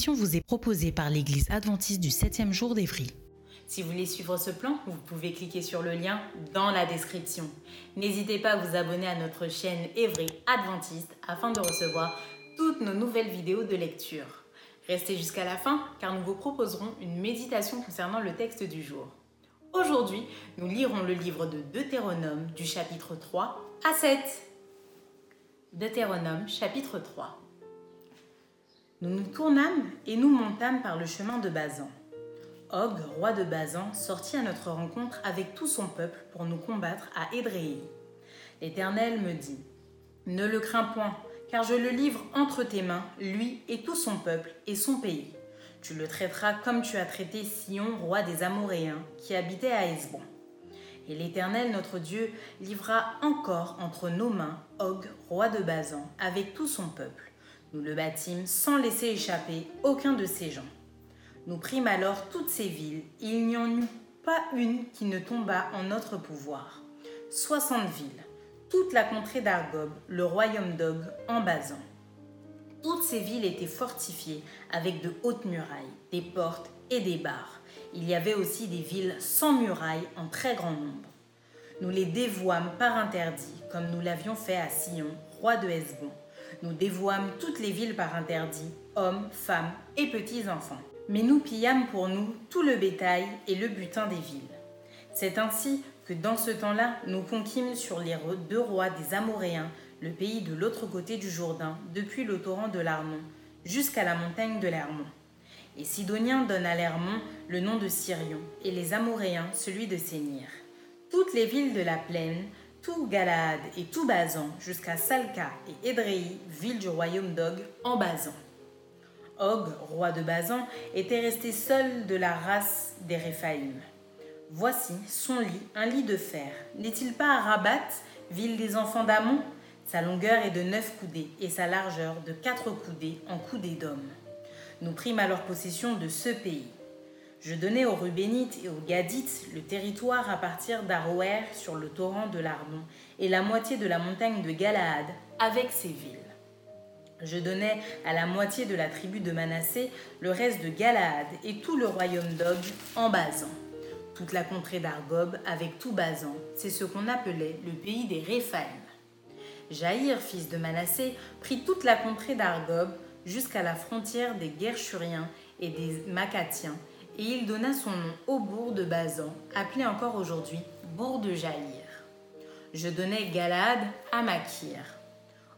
Émission vous est proposée par l'Église adventiste du 7e jour d'Évry. Si vous voulez suivre ce plan, vous pouvez cliquer sur le lien dans la description. N'hésitez pas à vous abonner à notre chaîne Évry Adventiste afin de recevoir toutes nos nouvelles vidéos de lecture. Restez jusqu'à la fin car nous vous proposerons une méditation concernant le texte du jour. Aujourd'hui, nous lirons le livre de Deutéronome du chapitre 3 à 7. Deutéronome chapitre 3. Nous nous tournâmes et nous montâmes par le chemin de Bazan. Og, roi de Bazan, sortit à notre rencontre avec tout son peuple pour nous combattre à Édréi. L'Éternel me dit Ne le crains point, car je le livre entre tes mains, lui et tout son peuple et son pays. Tu le traiteras comme tu as traité Sion, roi des Amoréens, qui habitait à Hesbon. Et l'Éternel notre Dieu livra encore entre nos mains Og, roi de Bazan, avec tout son peuple nous le bâtîmes sans laisser échapper aucun de ces gens. Nous prîmes alors toutes ces villes, et il n'y en eut pas une qui ne tombât en notre pouvoir. Soixante villes, toute la contrée d'Argob, le royaume d'Og, en Basan. Toutes ces villes étaient fortifiées avec de hautes murailles, des portes et des barres. Il y avait aussi des villes sans murailles en très grand nombre. Nous les dévouâmes par interdit, comme nous l'avions fait à Sion, roi de Hesbon, nous dévouâmes toutes les villes par interdit, hommes, femmes et petits-enfants. Mais nous pillâmes pour nous tout le bétail et le butin des villes. C'est ainsi que dans ce temps-là, nous conquîmes sur les deux rois des Amoréens le pays de l'autre côté du Jourdain, depuis le torrent de l'Arnon, jusqu'à la montagne de l'Hermon. Et Sidoniens donnent à l'Hermon le nom de Sirion, et les Amoréens celui de Sénir. Toutes les villes de la plaine, tout Galaad et tout Bazan, jusqu'à Salka et Édréi, ville du royaume d'Og, en Bazan. Og, roi de Bazan, était resté seul de la race des Réphaïm. Voici son lit, un lit de fer. N'est-il pas à Rabat, ville des enfants d'Amon? Sa longueur est de neuf coudées et sa largeur de quatre coudées en coudées d'homme. Nous prîmes alors possession de ce pays. Je donnai aux Rubénites et aux Gadites le territoire à partir d'Aroer sur le torrent de l'Arnon et la moitié de la montagne de Galaad avec ses villes. Je donnai à la moitié de la tribu de Manassé le reste de Galaad et tout le royaume d'Og en Basan. Toute la contrée d'Argob avec tout Basan, c'est ce qu'on appelait le pays des Réphaïm. Jaïr, fils de Manassé, prit toute la contrée d'Argob jusqu'à la frontière des Guerchuriens et des Macatiens et il donna son nom au bourg de Bazan, appelé encore aujourd'hui bourg de Jaïr. Je donnai Galaad à Makir.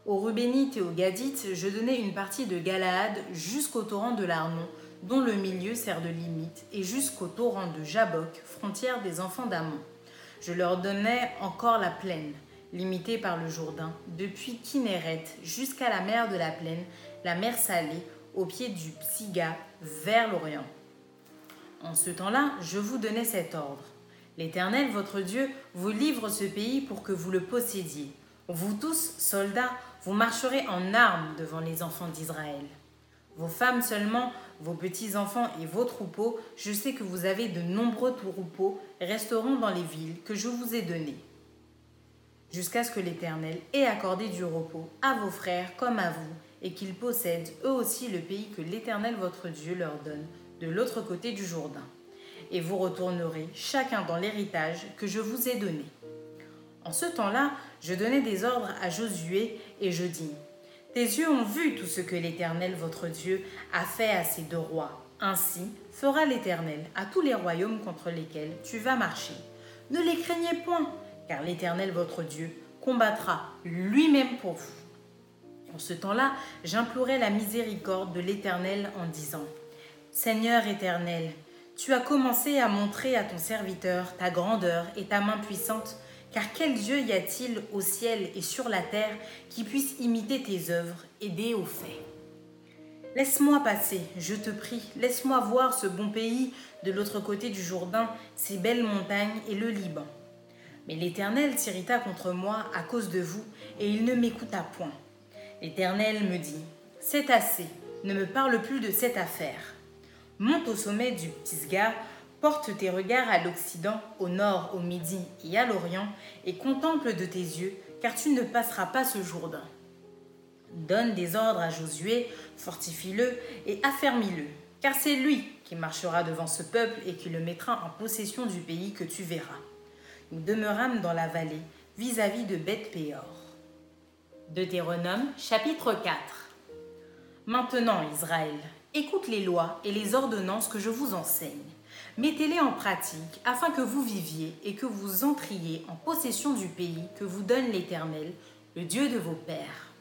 Aux Rubénites et aux Gadites, je donnai une partie de Galaad jusqu'au torrent de l'Arnon, dont le milieu sert de limite, et jusqu'au torrent de Jabok, frontière des enfants d'Amon. Je leur donnai encore la plaine, limitée par le Jourdain, depuis Kinéret jusqu'à la mer de la plaine, la mer salée, au pied du Psiga, vers l'Orient. En ce temps-là, je vous donnais cet ordre. L'Éternel, votre Dieu, vous livre ce pays pour que vous le possédiez. Vous tous, soldats, vous marcherez en armes devant les enfants d'Israël. Vos femmes seulement, vos petits-enfants et vos troupeaux, je sais que vous avez de nombreux troupeaux, resteront dans les villes que je vous ai données. Jusqu'à ce que l'Éternel ait accordé du repos à vos frères comme à vous, et qu'ils possèdent eux aussi le pays que l'Éternel votre Dieu leur donne de l'autre côté du Jourdain, et vous retournerez chacun dans l'héritage que je vous ai donné. En ce temps-là, je donnai des ordres à Josué, et je dis, Tes yeux ont vu tout ce que l'Éternel votre Dieu a fait à ces deux rois. Ainsi fera l'Éternel à tous les royaumes contre lesquels tu vas marcher. Ne les craignez point, car l'Éternel votre Dieu combattra lui-même pour vous. En ce temps-là, j'implorais la miséricorde de l'Éternel en disant, Seigneur éternel, tu as commencé à montrer à ton serviteur ta grandeur et ta main puissante, car quel Dieu y a-t-il au ciel et sur la terre qui puisse imiter tes œuvres et des hauts faits? Laisse-moi passer, je te prie, laisse-moi voir ce bon pays de l'autre côté du Jourdain, ces belles montagnes et le Liban. Mais l'Éternel s'irrita contre moi à cause de vous, et il ne m'écouta point. L'Éternel me dit, C'est assez, ne me parle plus de cette affaire. Monte au sommet du Pisgah, porte tes regards à l'Occident, au nord, au midi et à l'Orient, et contemple de tes yeux, car tu ne passeras pas ce Jourdain. Donne des ordres à Josué, fortifie-le et affermis-le, car c'est lui qui marchera devant ce peuple et qui le mettra en possession du pays que tu verras. Nous demeurâmes dans la vallée, vis-à-vis de Beth-Péor. Deutéronome chapitre 4 Maintenant, Israël, écoute les lois et les ordonnances que je vous enseigne. Mettez-les en pratique afin que vous viviez et que vous entriez en possession du pays que vous donne l'Éternel, le Dieu de vos pères.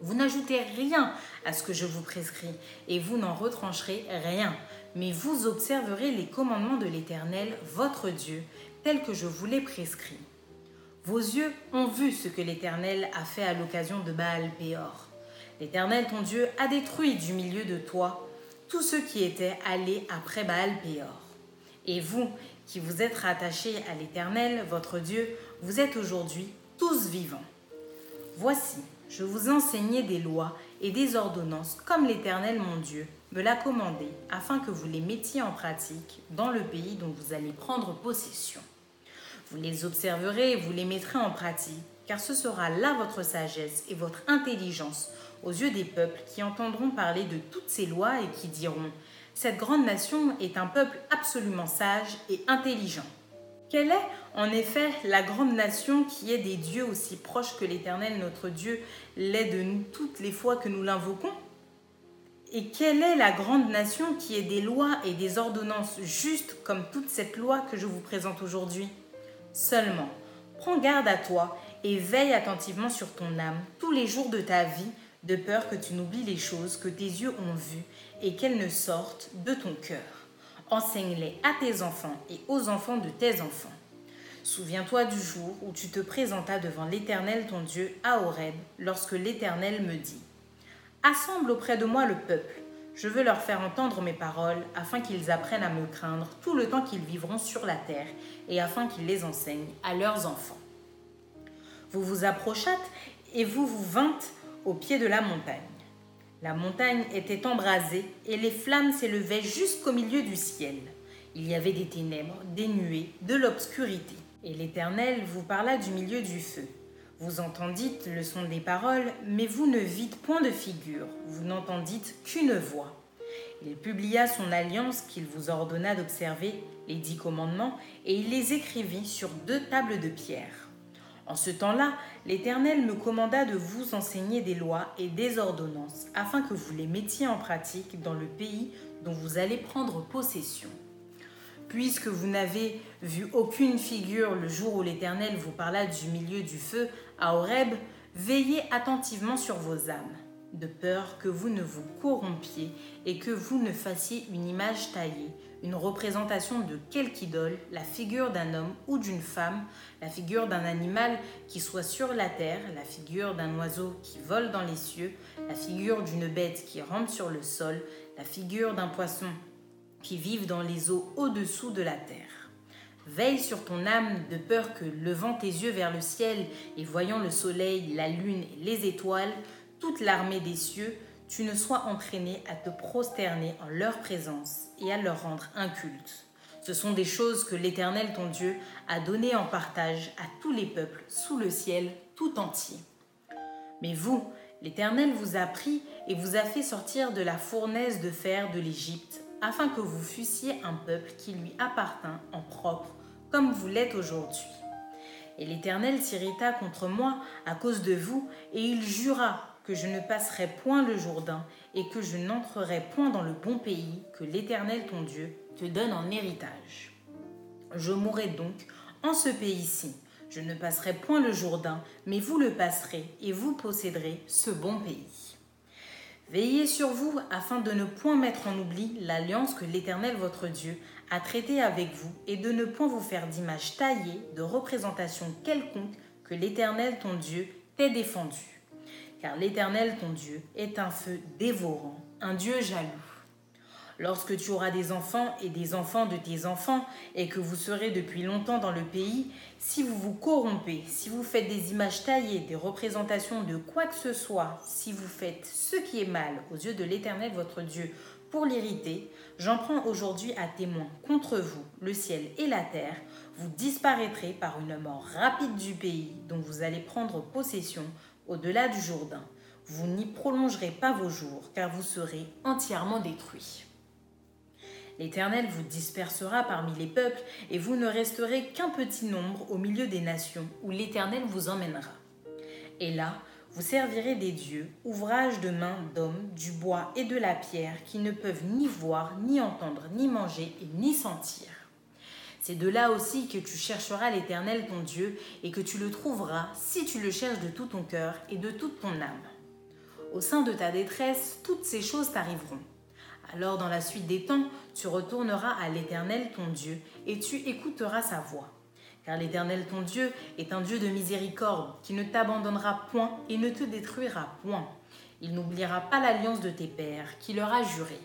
Vous n'ajoutez rien à ce que je vous prescris, et vous n'en retrancherez rien, mais vous observerez les commandements de l'Éternel, votre Dieu, tels que je vous les prescris. Vos yeux ont vu ce que l'Éternel a fait à l'occasion de Baal Péor. L'Éternel, ton Dieu, a détruit du milieu de toi tous ceux qui étaient allés après Baal Péor. Et vous, qui vous êtes rattachés à l'Éternel, votre Dieu, vous êtes aujourd'hui tous vivants. Voici, je vous enseignais des lois et des ordonnances comme l'Éternel mon Dieu me l'a commandé, afin que vous les mettiez en pratique dans le pays dont vous allez prendre possession. Vous les observerez et vous les mettrez en pratique, car ce sera là votre sagesse et votre intelligence aux yeux des peuples qui entendront parler de toutes ces lois et qui diront Cette grande nation est un peuple absolument sage et intelligent. Quelle est, en effet, la grande nation qui est des dieux aussi proches que l'Éternel notre Dieu l'est de nous toutes les fois que nous l'invoquons? Et quelle est la grande nation qui est des lois et des ordonnances justes comme toute cette loi que je vous présente aujourd'hui? Seulement, prends garde à toi et veille attentivement sur ton âme tous les jours de ta vie, de peur que tu n'oublies les choses que tes yeux ont vues et qu'elles ne sortent de ton cœur. Enseigne-les à tes enfants et aux enfants de tes enfants. Souviens-toi du jour où tu te présentas devant l'Éternel ton Dieu à Horeb, lorsque l'Éternel me dit Assemble auprès de moi le peuple, je veux leur faire entendre mes paroles, afin qu'ils apprennent à me craindre tout le temps qu'ils vivront sur la terre, et afin qu'ils les enseignent à leurs enfants. Vous vous approchâtes et vous vous vîntes au pied de la montagne. La montagne était embrasée et les flammes s'élevaient jusqu'au milieu du ciel. Il y avait des ténèbres, des nuées, de l'obscurité. Et l'Éternel vous parla du milieu du feu. Vous entendîtes le son des paroles, mais vous ne vîtes point de figure, vous n'entendîtes qu'une voix. Il publia son alliance qu'il vous ordonna d'observer, les dix commandements, et il les écrivit sur deux tables de pierre. En ce temps-là, l'Éternel me commanda de vous enseigner des lois et des ordonnances, afin que vous les mettiez en pratique dans le pays dont vous allez prendre possession. Puisque vous n'avez vu aucune figure le jour où l'Éternel vous parla du milieu du feu à Horeb, veillez attentivement sur vos âmes, de peur que vous ne vous corrompiez et que vous ne fassiez une image taillée, une représentation de quelque idole, la figure d'un homme ou d'une femme, la figure d'un animal qui soit sur la terre, la figure d'un oiseau qui vole dans les cieux, la figure d'une bête qui rampe sur le sol, la figure d'un poisson qui vive dans les eaux au-dessous de la terre. Veille sur ton âme de peur que, levant tes yeux vers le ciel et voyant le soleil, la lune et les étoiles, toute l'armée des cieux, tu ne sois entraîné à te prosterner en leur présence et à leur rendre un culte. Ce sont des choses que l'Éternel ton Dieu a données en partage à tous les peuples sous le ciel tout entier. Mais vous, l'Éternel vous a pris et vous a fait sortir de la fournaise de fer de l'Égypte, afin que vous fussiez un peuple qui lui appartint en propre, comme vous l'êtes aujourd'hui. Et l'Éternel s'irrita contre moi à cause de vous, et il jura que je ne passerai point le Jourdain et que je n'entrerai point dans le bon pays que l'Éternel ton Dieu te donne en héritage. Je mourrai donc en ce pays-ci. Je ne passerai point le Jourdain, mais vous le passerez, et vous posséderez ce bon pays. Veillez sur vous afin de ne point mettre en oubli l'alliance que l'Éternel votre Dieu a traitée avec vous, et de ne point vous faire d'image taillée, de représentation quelconque que l'Éternel ton Dieu t'ait défendu. Car l'Éternel ton Dieu est un feu dévorant, un Dieu jaloux. Lorsque tu auras des enfants et des enfants de tes enfants, et que vous serez depuis longtemps dans le pays, si vous vous corrompez, si vous faites des images taillées, des représentations de quoi que ce soit, si vous faites ce qui est mal aux yeux de l'Éternel votre Dieu pour l'irriter, j'en prends aujourd'hui à témoin contre vous le ciel et la terre, vous disparaîtrez par une mort rapide du pays dont vous allez prendre possession au-delà du Jourdain. Vous n'y prolongerez pas vos jours, car vous serez entièrement détruits. L'Éternel vous dispersera parmi les peuples, et vous ne resterez qu'un petit nombre au milieu des nations, où l'Éternel vous emmènera. Et là, vous servirez des dieux, ouvrages de mains d'hommes, du bois et de la pierre, qui ne peuvent ni voir, ni entendre, ni manger, et ni sentir. C'est de là aussi que tu chercheras l'Éternel ton Dieu, et que tu le trouveras si tu le cherches de tout ton cœur et de toute ton âme. Au sein de ta détresse, toutes ces choses t'arriveront alors dans la suite des temps, tu retourneras à l'Éternel ton Dieu et tu écouteras sa voix. Car l'Éternel ton Dieu est un Dieu de miséricorde qui ne t'abandonnera point et ne te détruira point. Il n'oubliera pas l'alliance de tes pères qui leur a juré.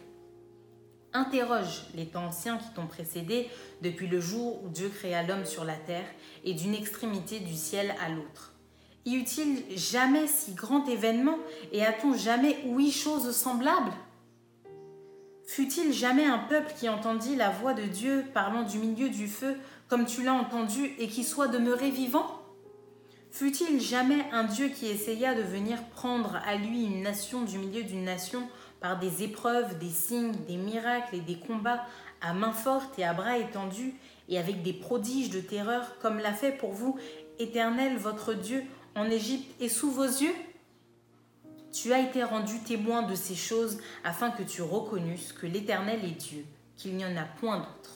Interroge les temps anciens qui t'ont précédé depuis le jour où Dieu créa l'homme sur la terre et d'une extrémité du ciel à l'autre. Y eut-il jamais si grand événement et a-t-on jamais ouï chose semblable? Fut-il jamais un peuple qui entendit la voix de Dieu parlant du milieu du feu comme tu l'as entendu et qui soit demeuré vivant? Fut-il jamais un Dieu qui essaya de venir prendre à lui une nation du milieu d'une nation par des épreuves, des signes, des miracles et des combats à main forte et à bras étendus et avec des prodiges de terreur comme l'a fait pour vous, Éternel votre Dieu, en Égypte et sous vos yeux? Tu as été rendu témoin de ces choses afin que tu reconnusses que l'Éternel est Dieu, qu'il n'y en a point d'autre.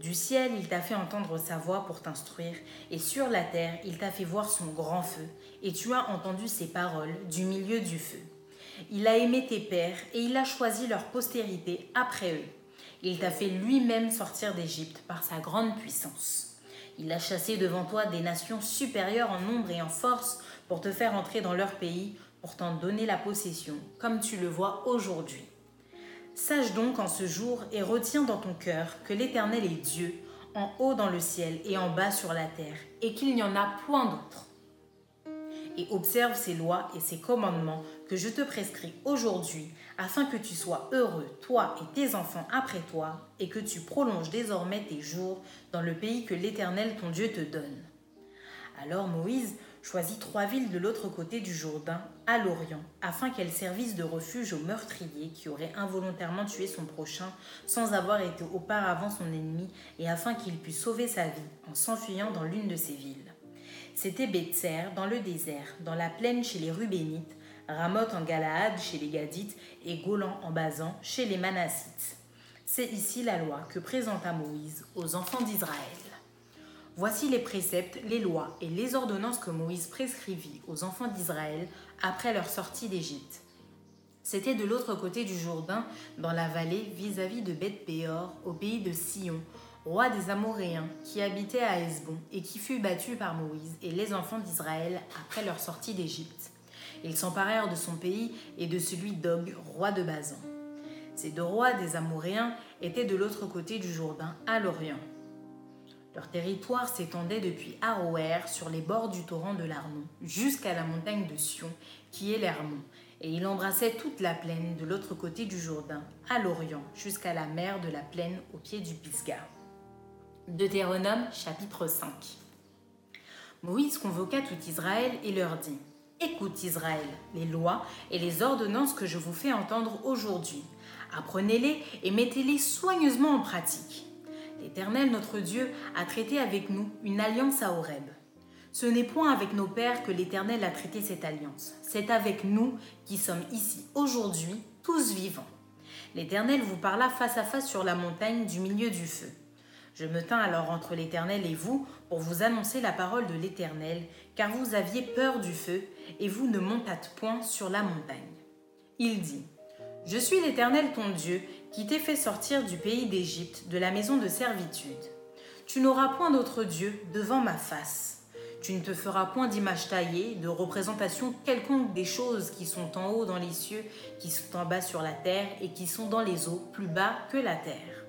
Du ciel, il t'a fait entendre sa voix pour t'instruire, et sur la terre, il t'a fait voir son grand feu, et tu as entendu ses paroles du milieu du feu. Il a aimé tes pères, et il a choisi leur postérité après eux. Il t'a fait lui-même sortir d'Égypte par sa grande puissance. Il a chassé devant toi des nations supérieures en nombre et en force pour te faire entrer dans leur pays, pour t'en donner la possession, comme tu le vois aujourd'hui. Sache donc en ce jour et retiens dans ton cœur que l'Éternel est Dieu, en haut dans le ciel et en bas sur la terre, et qu'il n'y en a point d'autre. Et observe ces lois et ces commandements que je te prescris aujourd'hui, afin que tu sois heureux, toi et tes enfants après toi, et que tu prolonges désormais tes jours dans le pays que l'Éternel ton Dieu te donne. Alors Moïse choisit trois villes de l'autre côté du Jourdain, à l'Orient, afin qu'elles servissent de refuge aux meurtriers qui auraient involontairement tué son prochain sans avoir été auparavant son ennemi, et afin qu'il puisse sauver sa vie en s'enfuyant dans l'une de ces villes. C'était Betser dans le désert, dans la plaine chez les Rubénites, Ramoth en Galaad chez les Gadites et Golan en Basan chez les Manassites. C'est ici la loi que présenta Moïse aux enfants d'Israël. Voici les préceptes, les lois et les ordonnances que Moïse prescrivit aux enfants d'Israël après leur sortie d'Égypte. C'était de l'autre côté du Jourdain, dans la vallée vis-à-vis de Beth-Péor, au pays de Sion, roi des Amoréens, qui habitait à Hesbon et qui fut battu par Moïse et les enfants d'Israël après leur sortie d'Égypte. Ils s'emparèrent de son pays et de celui d'Og, roi de Bazan. Ces deux rois des Amoréens étaient de l'autre côté du Jourdain, à l'Orient. Leur territoire s'étendait depuis Aroer sur les bords du torrent de l'Arnon jusqu'à la montagne de Sion, qui est l'Hermon, et il embrassait toute la plaine de l'autre côté du Jourdain, à l'Orient, jusqu'à la mer de la plaine au pied du Pisgah. Deutéronome chapitre 5 Moïse convoqua tout Israël et leur dit Écoute Israël, les lois et les ordonnances que je vous fais entendre aujourd'hui. Apprenez-les et mettez-les soigneusement en pratique L'Éternel notre Dieu a traité avec nous une alliance à Horeb. Ce n'est point avec nos pères que l'Éternel a traité cette alliance, c'est avec nous qui sommes ici aujourd'hui, tous vivants. L'Éternel vous parla face à face sur la montagne du milieu du feu. Je me tins alors entre l'Éternel et vous pour vous annoncer la parole de l'Éternel, car vous aviez peur du feu, et vous ne montâtes point sur la montagne. Il dit, Je suis l'Éternel ton Dieu, qui t'ai fait sortir du pays d'Égypte, de la maison de servitude. Tu n'auras point d'autre Dieu devant ma face. Tu ne te feras point d'image taillée, de représentation quelconque des choses qui sont en haut dans les cieux, qui sont en bas sur la terre, et qui sont dans les eaux plus bas que la terre.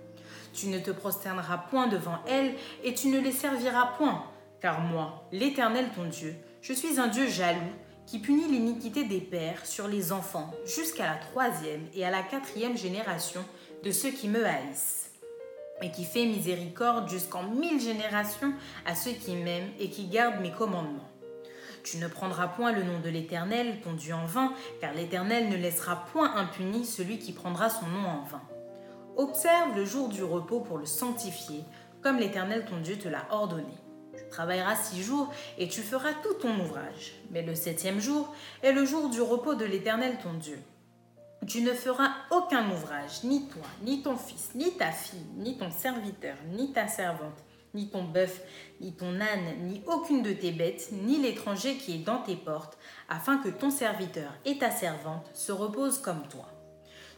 Tu ne te prosterneras point devant elles, et tu ne les serviras point, car moi, l'Éternel ton Dieu, je suis un Dieu jaloux, qui punit l'iniquité des pères sur les enfants jusqu'à la troisième et à la quatrième génération de ceux qui me haïssent et qui fait miséricorde jusqu'en mille générations à ceux qui m'aiment et qui gardent mes commandements. Tu ne prendras point le nom de l'Éternel, ton Dieu, en vain, car l'Éternel ne laissera point impuni celui qui prendra son nom en vain. Observe le jour du repos pour le sanctifier, comme l'Éternel ton Dieu te l'a ordonné. Travailleras six jours et tu feras tout ton ouvrage. Mais le septième jour est le jour du repos de l'Éternel ton Dieu. Tu ne feras aucun ouvrage, ni toi, ni ton fils, ni ta fille, ni ton serviteur, ni ta servante, ni ton bœuf, ni ton âne, ni aucune de tes bêtes, ni l'étranger qui est dans tes portes, afin que ton serviteur et ta servante se reposent comme toi.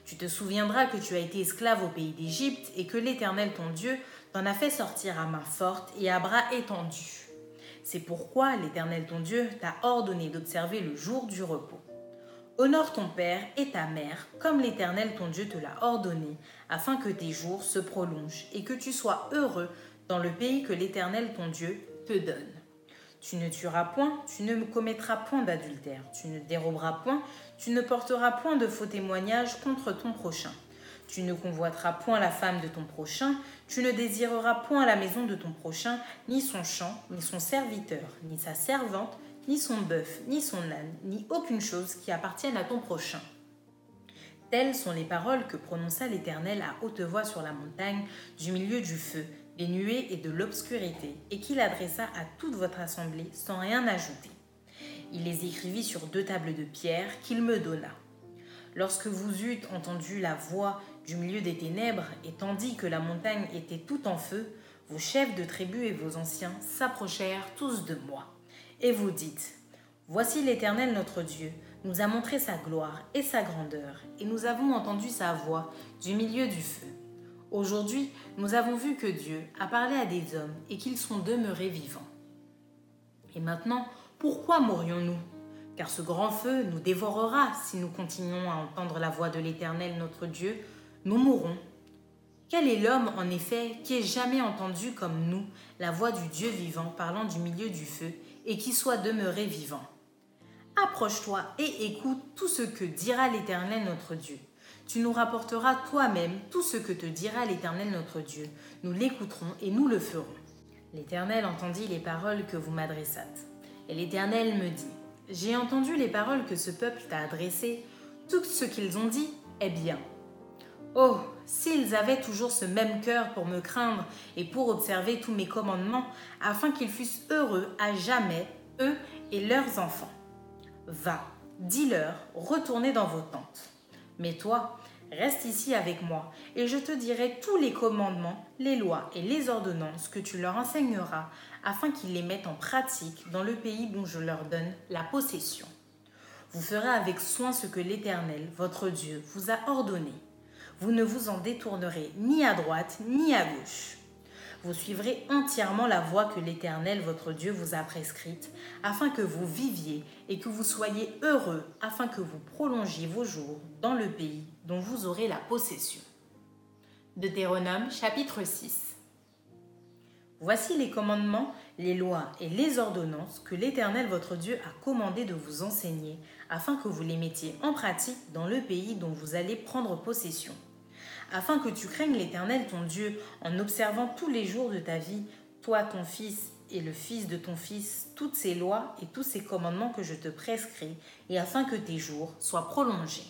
Tu te souviendras que tu as été esclave au pays d'Égypte et que l'Éternel ton Dieu t'en a fait sortir à main forte et à bras étendus. C'est pourquoi l'Éternel ton Dieu t'a ordonné d'observer le jour du repos. Honore ton père et ta mère, comme l'Éternel ton Dieu te l'a ordonné, afin que tes jours se prolongent et que tu sois heureux dans le pays que l'Éternel ton Dieu te donne. Tu ne tueras point, tu ne commettras point d'adultère, tu ne déroberas point, tu ne porteras point de faux témoignages contre ton prochain. Tu ne convoiteras point la femme de ton prochain, tu ne désireras point la maison de ton prochain, ni son champ, ni son serviteur, ni sa servante, ni son bœuf, ni son âne, ni aucune chose qui appartienne à ton prochain. Telles sont les paroles que prononça l'Éternel à haute voix sur la montagne, du milieu du feu, des nuées et de l'obscurité, et qu'il adressa à toute votre assemblée sans rien ajouter. Il les écrivit sur deux tables de pierre qu'il me donna. Lorsque vous eûtes entendu la voix du milieu des ténèbres, et tandis que la montagne était tout en feu, vos chefs de tribus et vos anciens s'approchèrent tous de moi et vous dites, Voici l'Éternel notre Dieu, nous a montré sa gloire et sa grandeur, et nous avons entendu sa voix du milieu du feu. Aujourd'hui, nous avons vu que Dieu a parlé à des hommes et qu'ils sont demeurés vivants. Et maintenant, pourquoi mourions-nous Car ce grand feu nous dévorera si nous continuons à entendre la voix de l'Éternel notre Dieu, nous mourrons. Quel est l'homme, en effet, qui ait jamais entendu comme nous la voix du Dieu vivant parlant du milieu du feu et qui soit demeuré vivant? Approche-toi et écoute tout ce que dira l'Éternel notre Dieu. Tu nous rapporteras toi-même tout ce que te dira l'Éternel notre Dieu. Nous l'écouterons et nous le ferons. L'Éternel entendit les paroles que vous m'adressâtes. Et l'Éternel me dit, J'ai entendu les paroles que ce peuple t'a adressées. Tout ce qu'ils ont dit est bien. Oh, s'ils avaient toujours ce même cœur pour me craindre et pour observer tous mes commandements, afin qu'ils fussent heureux à jamais, eux et leurs enfants. Va, dis-leur, retournez dans vos tentes. Mais toi, reste ici avec moi, et je te dirai tous les commandements, les lois et les ordonnances que tu leur enseigneras, afin qu'ils les mettent en pratique dans le pays dont je leur donne la possession. Vous ferez avec soin ce que l'Éternel, votre Dieu, vous a ordonné vous ne vous en détournerez ni à droite ni à gauche. Vous suivrez entièrement la voie que l'Éternel, votre Dieu, vous a prescrite, afin que vous viviez et que vous soyez heureux, afin que vous prolongiez vos jours dans le pays dont vous aurez la possession. Deutéronome chapitre 6 Voici les commandements, les lois et les ordonnances que l'Éternel votre Dieu a commandé de vous enseigner, afin que vous les mettiez en pratique dans le pays dont vous allez prendre possession afin que tu craignes l'Éternel ton Dieu en observant tous les jours de ta vie, toi, ton fils et le fils de ton fils, toutes ces lois et tous ces commandements que je te prescris, et afin que tes jours soient prolongés.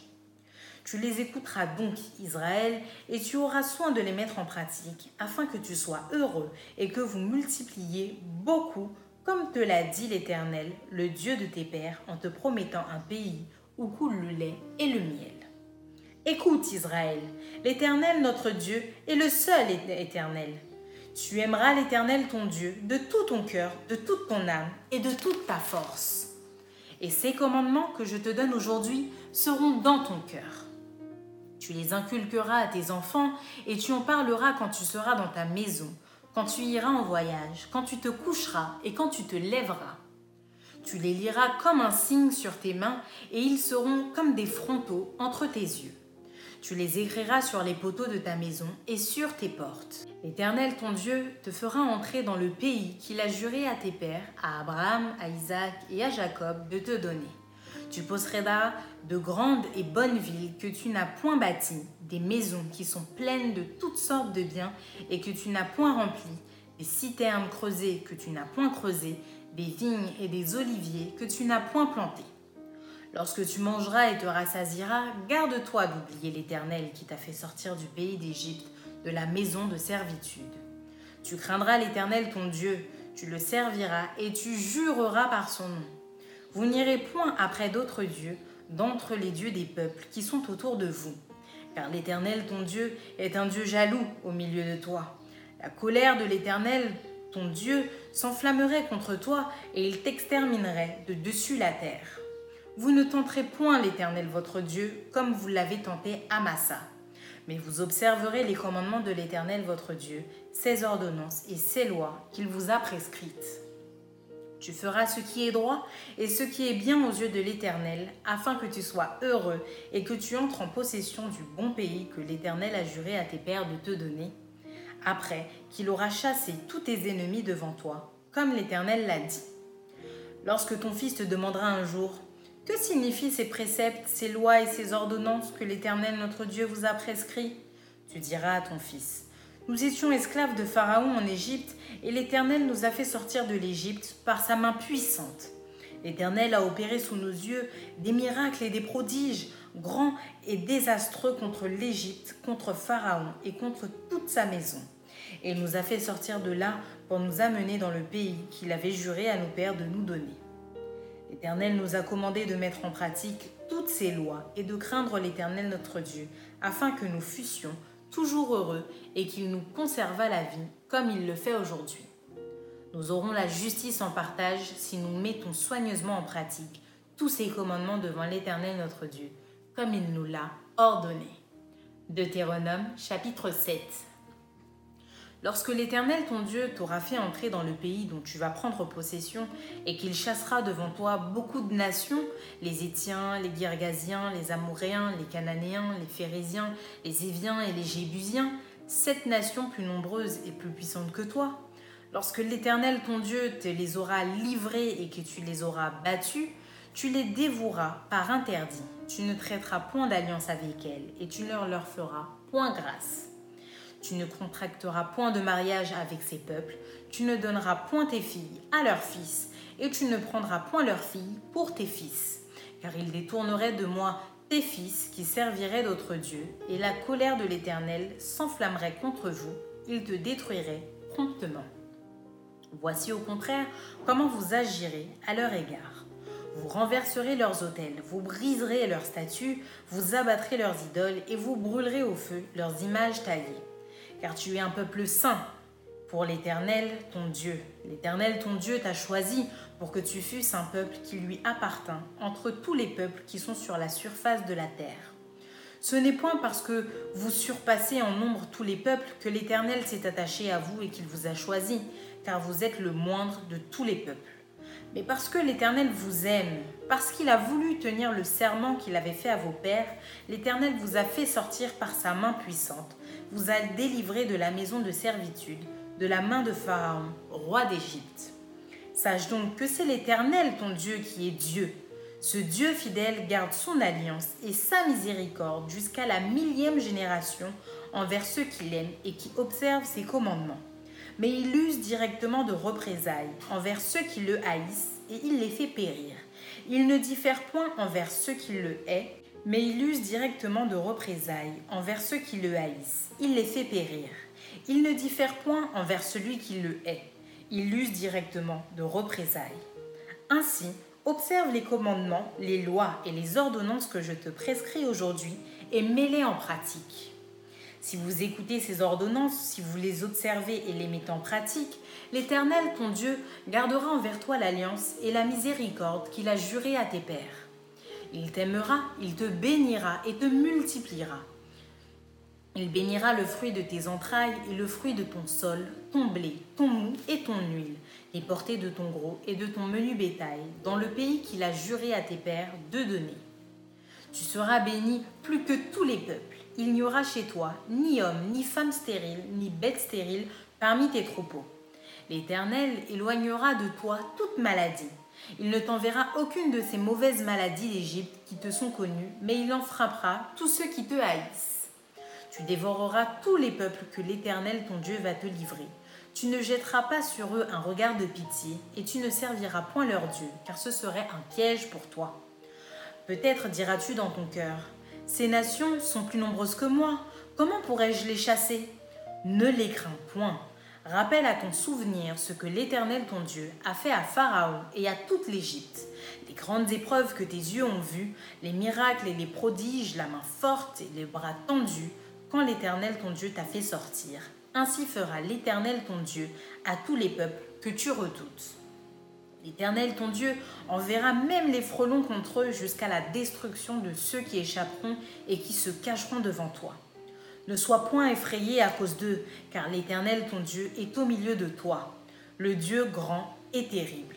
Tu les écouteras donc, Israël, et tu auras soin de les mettre en pratique, afin que tu sois heureux et que vous multipliez beaucoup, comme te l'a dit l'Éternel, le Dieu de tes pères, en te promettant un pays où coule le lait et le miel. Écoute Israël, l'Éternel notre Dieu est le seul éternel. Tu aimeras l'Éternel ton Dieu de tout ton cœur, de toute ton âme et de toute ta force. Et ces commandements que je te donne aujourd'hui seront dans ton cœur. Tu les inculqueras à tes enfants et tu en parleras quand tu seras dans ta maison, quand tu iras en voyage, quand tu te coucheras et quand tu te lèveras. Tu les liras comme un signe sur tes mains et ils seront comme des frontaux entre tes yeux. Tu les écriras sur les poteaux de ta maison et sur tes portes. L'Éternel ton Dieu te fera entrer dans le pays qu'il a juré à tes pères, à Abraham, à Isaac et à Jacob de te donner. Tu posséderas de grandes et bonnes villes que tu n'as point bâties, des maisons qui sont pleines de toutes sortes de biens et que tu n'as point remplies, des citernes creusées que tu n'as point creusées, des vignes et des oliviers que tu n'as point plantés. Lorsque tu mangeras et te rassasiras, garde-toi d'oublier l'Éternel qui t'a fait sortir du pays d'Égypte, de la maison de servitude. Tu craindras l'Éternel ton Dieu, tu le serviras et tu jureras par son nom. Vous n'irez point après d'autres dieux, d'entre les dieux des peuples qui sont autour de vous. Car l'Éternel ton Dieu est un Dieu jaloux au milieu de toi. La colère de l'Éternel ton Dieu s'enflammerait contre toi et il t'exterminerait de dessus la terre. Vous ne tenterez point l'Éternel votre Dieu comme vous l'avez tenté à Massa. Mais vous observerez les commandements de l'Éternel votre Dieu, ses ordonnances et ses lois qu'il vous a prescrites. Tu feras ce qui est droit et ce qui est bien aux yeux de l'Éternel, afin que tu sois heureux et que tu entres en possession du bon pays que l'Éternel a juré à tes pères de te donner, après qu'il aura chassé tous tes ennemis devant toi, comme l'Éternel l'a dit. Lorsque ton fils te demandera un jour, que signifient ces préceptes, ces lois et ces ordonnances que l'Éternel notre Dieu vous a prescrits? Tu diras à ton fils, Nous étions esclaves de Pharaon en Égypte, et l'Éternel nous a fait sortir de l'Égypte par sa main puissante. L'Éternel a opéré sous nos yeux des miracles et des prodiges, grands et désastreux contre l'Égypte, contre Pharaon et contre toute sa maison. Et il nous a fait sortir de là pour nous amener dans le pays qu'il avait juré à nos pères de nous donner. L'Éternel nous a commandé de mettre en pratique toutes ces lois et de craindre l'Éternel notre Dieu, afin que nous fussions toujours heureux et qu'il nous conservât la vie comme il le fait aujourd'hui. Nous aurons la justice en partage si nous mettons soigneusement en pratique tous ces commandements devant l'Éternel notre Dieu, comme il nous l'a ordonné. Deutéronome chapitre 7 Lorsque l'Éternel ton Dieu t'aura fait entrer dans le pays dont tu vas prendre possession et qu'il chassera devant toi beaucoup de nations, les Étiens, les Girgasiens, les Amoréens, les Cananéens, les Phérésiens, les Éviens et les Jébusiens, sept nations plus nombreuses et plus puissantes que toi, lorsque l'Éternel ton Dieu te les aura livrées et que tu les auras battus, tu les dévoueras par interdit. Tu ne traiteras point d'alliance avec elles et tu ne leur feras point grâce. Tu ne contracteras point de mariage avec ces peuples, tu ne donneras point tes filles à leurs fils, et tu ne prendras point leurs filles pour tes fils, car ils détourneraient de moi tes fils qui serviraient d'autres dieux, et la colère de l'Éternel s'enflammerait contre vous, il te détruirait promptement. Voici au contraire comment vous agirez à leur égard. Vous renverserez leurs autels, vous briserez leurs statues, vous abattrez leurs idoles et vous brûlerez au feu leurs images taillées car tu es un peuple saint pour l'Éternel, ton Dieu. L'Éternel, ton Dieu, t'a choisi pour que tu fusses un peuple qui lui appartint entre tous les peuples qui sont sur la surface de la terre. Ce n'est point parce que vous surpassez en nombre tous les peuples que l'Éternel s'est attaché à vous et qu'il vous a choisi, car vous êtes le moindre de tous les peuples. Mais parce que l'Éternel vous aime, parce qu'il a voulu tenir le serment qu'il avait fait à vos pères, l'Éternel vous a fait sortir par sa main puissante vous a délivré de la maison de servitude, de la main de Pharaon, roi d'Égypte. Sache donc que c'est l'Éternel ton Dieu qui est Dieu. Ce Dieu fidèle garde son alliance et sa miséricorde jusqu'à la millième génération envers ceux qui l'aiment et qui observent ses commandements. Mais il use directement de représailles envers ceux qui le haïssent et il les fait périr. Il ne diffère point envers ceux qui le haïssent mais il use directement de représailles envers ceux qui le haïssent. Il les fait périr. Il ne diffère point envers celui qui le hait. Il use directement de représailles. Ainsi, observe les commandements, les lois et les ordonnances que je te prescris aujourd'hui et mets-les en pratique. Si vous écoutez ces ordonnances, si vous les observez et les mettez en pratique, l'Éternel, ton Dieu, gardera envers toi l'alliance et la miséricorde qu'il a jurée à tes pères. Il t'aimera, il te bénira et te multipliera. Il bénira le fruit de tes entrailles et le fruit de ton sol, ton blé, ton mou et ton huile, les portées de ton gros et de ton menu bétail, dans le pays qu'il a juré à tes pères de donner. Tu seras béni plus que tous les peuples il n'y aura chez toi ni homme, ni femme stérile, ni bête stérile parmi tes troupeaux. L'Éternel éloignera de toi toute maladie. Il ne t'enverra aucune de ces mauvaises maladies d'Égypte qui te sont connues, mais il en frappera tous ceux qui te haïssent. Tu dévoreras tous les peuples que l'Éternel ton Dieu va te livrer. Tu ne jetteras pas sur eux un regard de pitié, et tu ne serviras point leur Dieu, car ce serait un piège pour toi. Peut-être diras-tu dans ton cœur, ces nations sont plus nombreuses que moi. Comment pourrais-je les chasser? Ne les crains point. Rappelle à ton souvenir ce que l'Éternel ton Dieu a fait à Pharaon et à toute l'Égypte, les grandes épreuves que tes yeux ont vues, les miracles et les prodiges, la main forte et les bras tendus, quand l'Éternel ton Dieu t'a fait sortir. Ainsi fera l'Éternel ton Dieu à tous les peuples que tu redoutes. L'Éternel, ton Dieu, enverra même les frelons contre eux jusqu'à la destruction de ceux qui échapperont et qui se cacheront devant toi. Ne sois point effrayé à cause d'eux, car l'Éternel, ton Dieu, est au milieu de toi, le Dieu grand et terrible.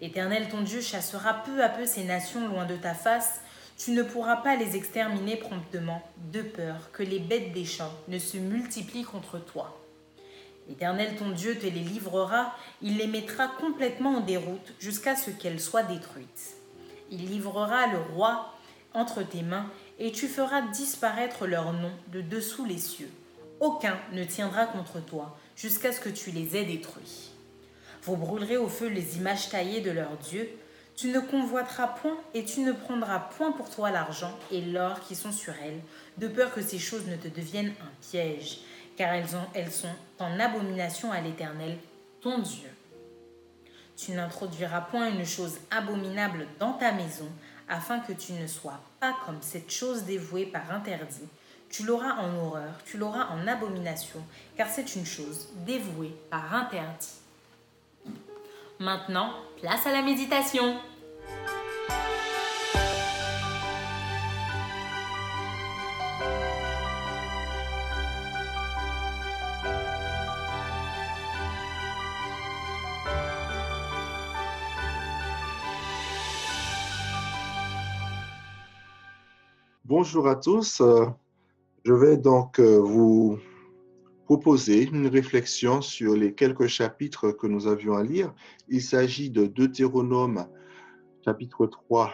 L'Éternel, ton Dieu, chassera peu à peu ces nations loin de ta face. Tu ne pourras pas les exterminer promptement, de peur que les bêtes des champs ne se multiplient contre toi. L'Éternel ton Dieu te les livrera, il les mettra complètement en déroute jusqu'à ce qu'elles soient détruites. Il livrera le roi entre tes mains, et tu feras disparaître leur nom de dessous les cieux. Aucun ne tiendra contre toi jusqu'à ce que tu les aies détruits. Vous brûlerez au feu les images taillées de leurs dieux. Tu ne convoiteras point et tu ne prendras point pour toi l'argent et l'or qui sont sur elles, de peur que ces choses ne te deviennent un piège car elles, elles sont en abomination à l'Éternel, ton Dieu. Tu n'introduiras point une chose abominable dans ta maison, afin que tu ne sois pas comme cette chose dévouée par interdit. Tu l'auras en horreur, tu l'auras en abomination, car c'est une chose dévouée par interdit. Maintenant, place à la méditation. Bonjour à tous. Euh, je vais donc euh, vous proposer une réflexion sur les quelques chapitres que nous avions à lire. Il s'agit de Deutéronome chapitre 3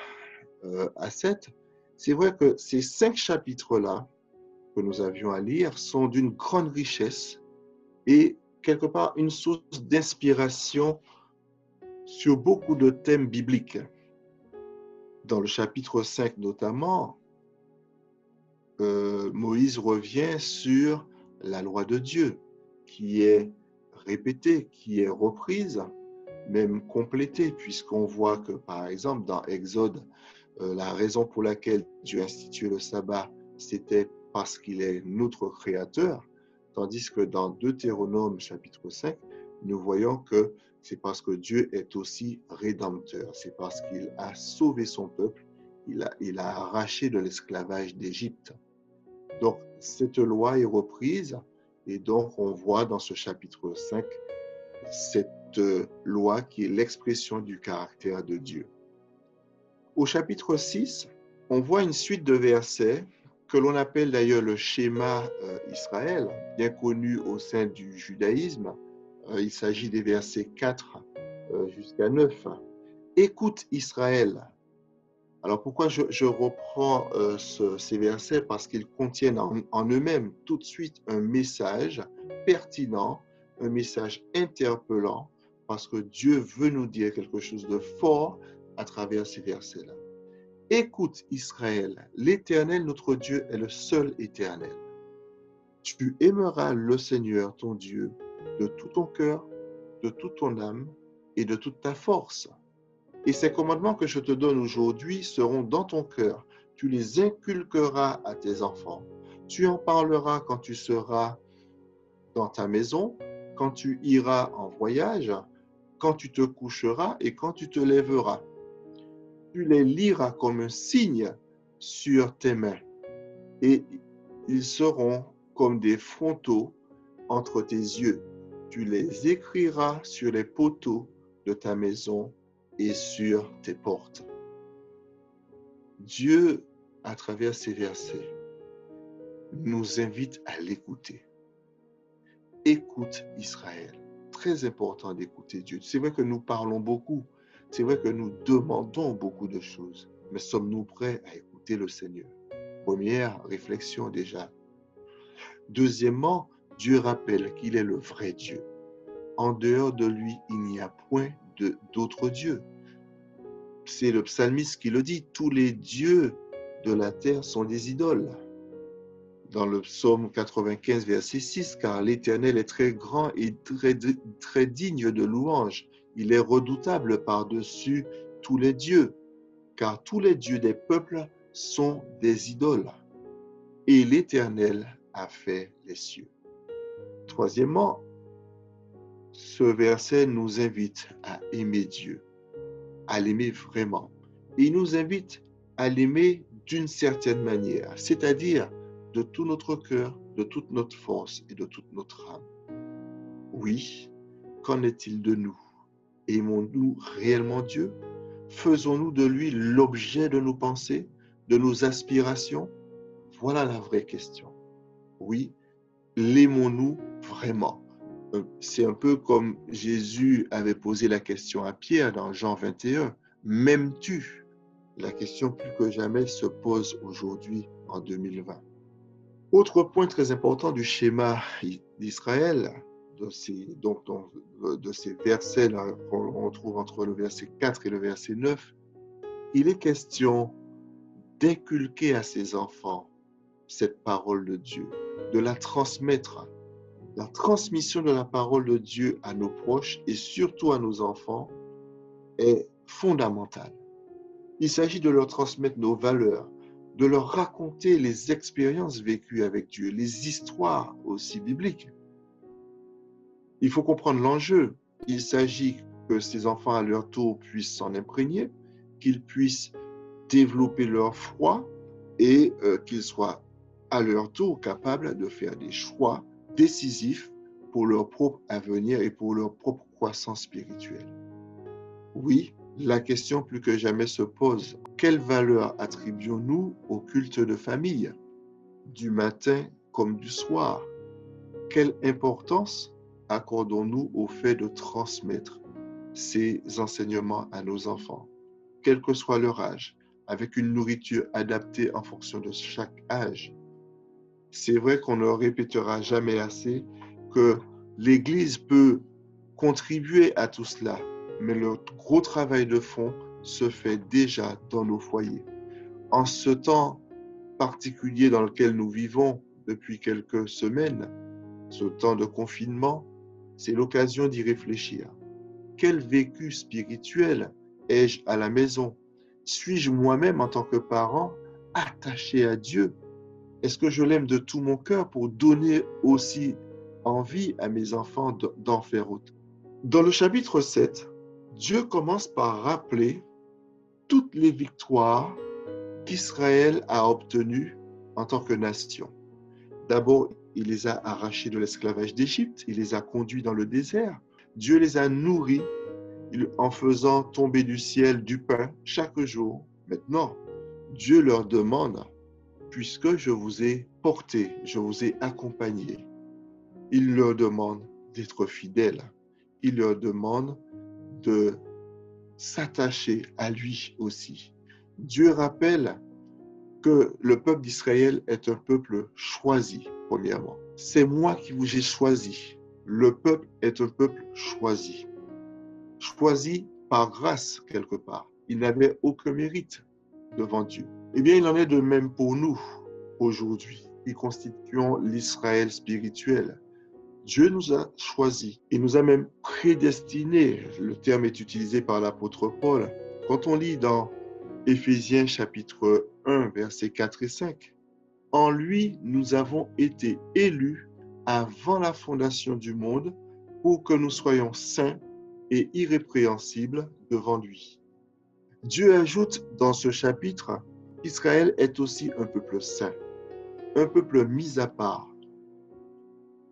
euh, à 7. C'est vrai que ces cinq chapitres-là que nous avions à lire sont d'une grande richesse et quelque part une source d'inspiration sur beaucoup de thèmes bibliques. Dans le chapitre 5 notamment, Moïse revient sur la loi de Dieu, qui est répétée, qui est reprise, même complétée, puisqu'on voit que, par exemple, dans Exode, euh, la raison pour laquelle Dieu institue le sabbat, c'était parce qu'il est notre créateur, tandis que dans Deutéronome chapitre 5, nous voyons que c'est parce que Dieu est aussi rédempteur, c'est parce qu'il a sauvé son peuple, a, il a arraché de l'esclavage d'Égypte. Donc, cette loi est reprise et donc on voit dans ce chapitre 5 cette euh, loi qui est l'expression du caractère de Dieu. Au chapitre 6, on voit une suite de versets que l'on appelle d'ailleurs le schéma euh, Israël, bien connu au sein du judaïsme. Euh, il s'agit des versets 4 jusqu'à 9. Écoute Israël, alors pourquoi je, reprends euh, ces versets? Parce qu'ils contiennent en, eux-mêmes tout de suite un message pertinent, un message interpellant, parce que Dieu veut nous dire quelque chose de fort à travers ces versets-là. Écoute Israël, l'Éternel notre Dieu est le seul éternel. Tu aimeras le Seigneur ton Dieu de tout ton cœur, de toute ton âme et de toute ta force. Et ces commandements que je te donne aujourd'hui seront dans ton cœur. Tu les inculqueras à tes enfants. Tu en parleras quand tu seras dans ta maison, quand tu iras en voyage, quand tu te coucheras et quand tu te lèveras. Tu les liras comme un signe sur tes mains et ils seront comme des frontaux entre tes yeux. Tu les écriras sur les poteaux de ta maison et sur tes portes. Dieu, à travers ces versets, nous invite à l'écouter. Écoute Israël. Très important d'écouter Dieu. C'est vrai que nous parlons beaucoup. C'est vrai que nous demandons beaucoup de choses. Mais sommes-nous prêts à écouter le Seigneur? Première réflexion déjà. Deuxièmement, Dieu rappelle qu'il est le vrai Dieu. En dehors de lui, il n'y a point d'autre Dieu. C'est le psalmiste qui le dit, tous les dieux de la terre sont des idoles. Dans le psaume 95, verset 6, car l'Éternel est très grand et très, très digne de louange. Il est redoutable par-dessus tous les dieux, car tous les dieux des peuples sont des idoles. Et l'Éternel a fait les cieux. Troisièmement, ce verset nous invite à aimer Dieu, à l'aimer vraiment. Il nous invite à l'aimer d'une certaine manière, c'est-à-dire de tout notre cœur, de toute notre force et de toute notre âme. Oui, qu'en est-il de nous? Aimons-nous réellement Dieu? Faisons-nous de lui l'objet de nos pensées, de nos aspirations? Voilà la vraie question. Oui, l'aimons-nous vraiment? C'est un peu comme Jésus avait posé la question à Pierre dans Jean 21. M'aimes-tu? La question plus que jamais se pose aujourd'hui en 2020. Autre point très important du schéma d'Israël, de ces, donc, de ces versets qu'on trouve entre le verset 4 et le verset 9, il est question d'inculquer à ses enfants cette parole de Dieu, de la transmettre la transmission de la parole de Dieu à nos proches et surtout à nos enfants est fondamentale. Il s'agit de leur transmettre nos valeurs, de leur raconter les expériences vécues avec Dieu, les histoires aussi bibliques. Il faut comprendre l'enjeu. Il s'agit que ces enfants à leur tour puissent s'en imprégner, qu'ils puissent développer leur foi et euh, qu'ils soient à leur tour capables de faire des choix décisif pour leur propre avenir et pour leur propre croissance spirituelle. Oui, la question plus que jamais se pose. Quelle valeur attribuons-nous au culte de famille, du matin comme du soir? Quelle importance accordons-nous au fait de transmettre ces enseignements à nos enfants, quel que soit leur âge, avec une nourriture adaptée en fonction de chaque âge c'est vrai qu'on ne répétera jamais assez que l'Église peut contribuer à tout cela, mais le gros travail de fond se fait déjà dans nos foyers. En ce temps particulier dans lequel nous vivons depuis quelques semaines, ce temps de confinement, c'est l'occasion d'y réfléchir. Quel vécu spirituel ai-je à la maison? Suis-je moi-même en tant que parent attaché à Dieu? Est-ce que je l'aime de tout mon cœur pour donner aussi envie à mes enfants d'en faire autant Dans le chapitre 7, Dieu commence par rappeler toutes les victoires qu'Israël a obtenues en tant que nation. D'abord, il les a arrachés de l'esclavage d'Égypte, il les a conduits dans le désert. Dieu les a nourris en faisant tomber du ciel du pain chaque jour. Maintenant, Dieu leur demande puisque je vous ai porté, je vous ai accompagné. Il leur demande d'être fidèles. Il leur demande de s'attacher à lui aussi. Dieu rappelle que le peuple d'Israël est un peuple choisi, premièrement. C'est moi qui vous ai choisi. Le peuple est un peuple choisi. Choisi par grâce, quelque part. Il n'avait aucun mérite devant Dieu. Eh bien, il en est de même pour nous aujourd'hui, qui constituons l'Israël spirituel. Dieu nous a choisis. Il nous a même prédestinés. Le terme est utilisé par l'apôtre Paul. Quand on lit dans Éphésiens chapitre 1, versets 4 et 5, En lui, nous avons été élus avant la fondation du monde pour que nous soyons saints et irrépréhensibles devant lui. Dieu ajoute dans ce chapitre qu'Israël est aussi un peuple saint, un peuple mis à part.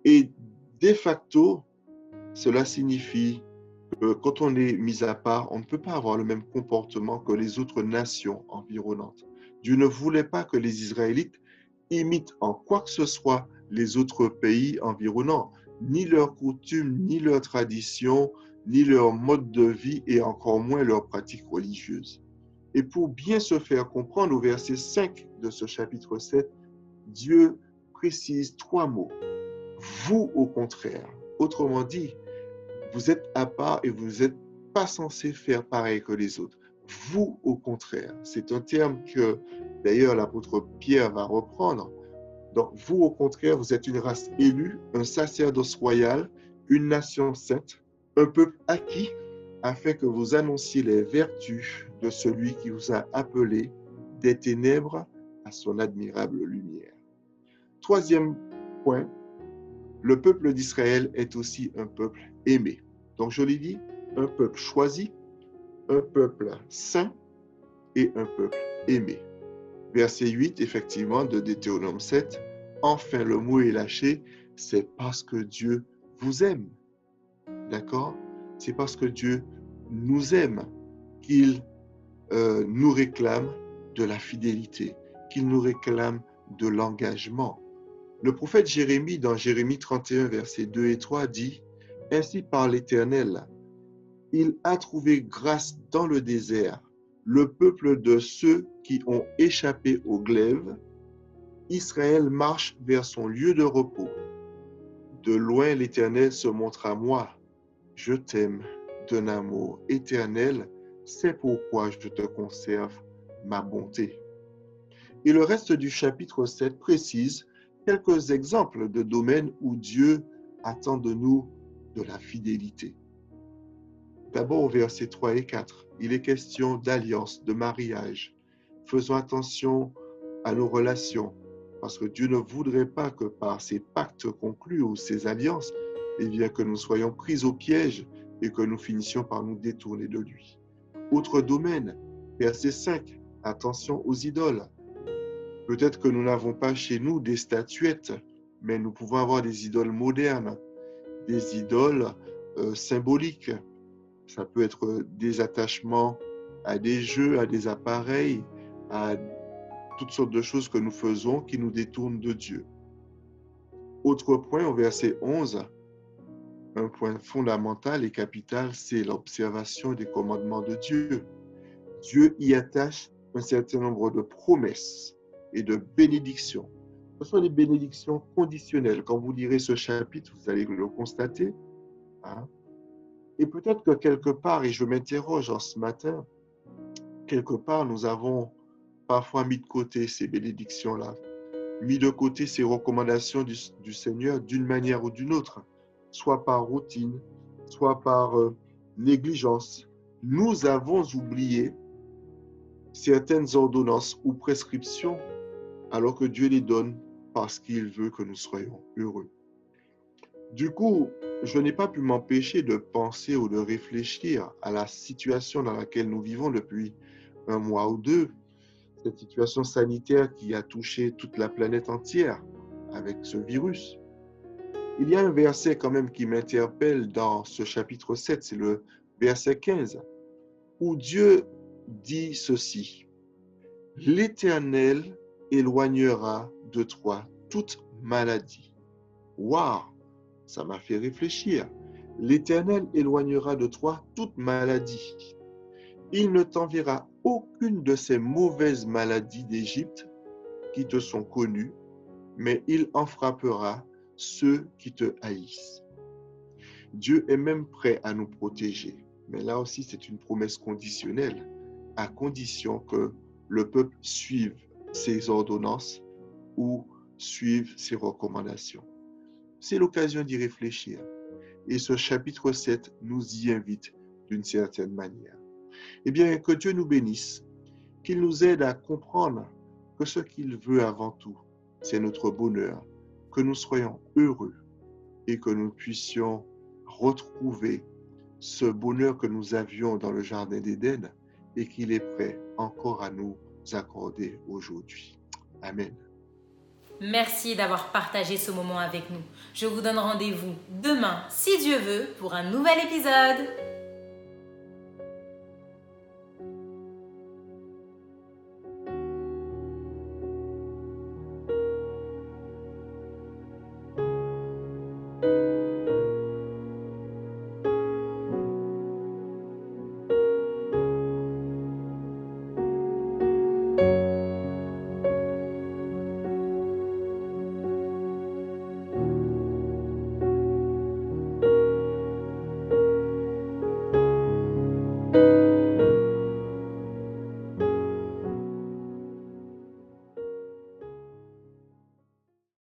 Et de facto, cela signifie que quand on est mis à part, on ne peut pas avoir le même comportement que les autres nations environnantes. Dieu ne voulait pas que les Israélites imitent en quoi que ce soit les autres pays environnants, ni leurs coutumes, ni leurs traditions, ni leur mode de vie et encore moins leurs pratiques religieuses. Et pour bien se faire comprendre, au verset 5 de ce chapitre 7, Dieu précise trois mots. Vous, au contraire. Autrement dit, vous êtes à part et vous n'êtes pas censé faire pareil que les autres. Vous, au contraire. C'est un terme que d'ailleurs l'apôtre Pierre va reprendre. Donc, vous, au contraire, vous êtes une race élue, un sacerdoce royal, une nation sainte, un peuple acquis, afin que vous annonciez les vertus de celui qui vous a appelé des ténèbres à son admirable lumière. Troisième point, le peuple d'Israël est aussi un peuple aimé. Donc je l'ai dit, un peuple choisi, un peuple saint et un peuple aimé. Verset 8, effectivement, de Deutéronome 7, enfin le mot est lâché, c'est parce que Dieu vous aime. D'accord? C'est parce que Dieu nous aime qu'il euh, nous réclame de la fidélité, qu'il nous réclame de l'engagement. Le prophète Jérémie, dans Jérémie 31, versets 2 et 3, dit, Ainsi par l'Éternel, il a trouvé grâce dans le désert, le peuple de ceux qui ont échappé au glaive. Israël marche vers son lieu de repos. De loin l'Éternel se montre à moi. Je t'aime d'un amour éternel, c'est pourquoi je te conserve ma bonté. Et le reste du chapitre 7 précise quelques exemples de domaines où Dieu attend de nous de la fidélité. D'abord au verset 3 et 4, il est question d'alliance, de mariage. Faisons attention à nos relations, parce que Dieu ne voudrait pas que par ces pactes conclus ou ces alliances, eh bien, que nous soyons pris au piège et que nous finissions par nous détourner de lui. Autre domaine, verset 5, attention aux idoles. Peut-être que nous n'avons pas chez nous des statuettes, mais nous pouvons avoir des idoles modernes, des idoles euh, symboliques. Ça peut être des attachements à des jeux, à des appareils, à toutes sortes de choses que nous faisons qui nous détournent de Dieu. Autre point au verset 11, un point fondamental et capital, c'est l'observation des commandements de Dieu. Dieu y attache un certain nombre de promesses et de bénédictions. Ce sont des bénédictions conditionnelles. Quand vous lirez ce chapitre, vous allez le constater. Hein. Et peut-être que quelque part, et je m'interroge en ce matin, quelque part, nous avons parfois mis de côté ces bénédictions-là, mis de côté ces recommandations du, Seigneur d'une manière ou d'une autre soit par routine, soit par euh, négligence, nous avons oublié certaines ordonnances ou prescriptions alors que Dieu les donne parce qu'il veut que nous soyons heureux. Du coup, je n'ai pas pu m'empêcher de penser ou de réfléchir à la situation dans laquelle nous vivons depuis un mois ou deux, cette situation sanitaire qui a touché toute la planète entière avec ce virus. Il y a un verset quand même qui m'interpelle dans ce chapitre 7, c'est le verset 15, où Dieu dit ceci. L'Éternel éloignera de toi toute maladie. Waouh, ça m'a fait réfléchir. L'Éternel éloignera de toi toute maladie. Il ne t'enverra aucune de ces mauvaises maladies d'Égypte qui te sont connues, mais il en frappera ceux qui te haïssent. Dieu est même prêt à nous protéger. Mais là aussi, c'est une promesse conditionnelle, à condition que le peuple suive ses ordonnances ou suive ses recommandations. C'est l'occasion d'y réfléchir. Et ce chapitre 7 nous y invite d'une certaine manière. Eh bien, que Dieu nous bénisse, qu'il nous aide à comprendre que ce qu'il veut avant tout, c'est notre bonheur, que nous soyons heureux et que nous puissions retrouver ce bonheur que nous avions dans le Jardin d'Éden et qu'il est prêt encore à nous accorder aujourd'hui. Amen. Merci d'avoir partagé ce moment avec nous. Je vous donne rendez-vous demain, si Dieu veut, pour un nouvel épisode.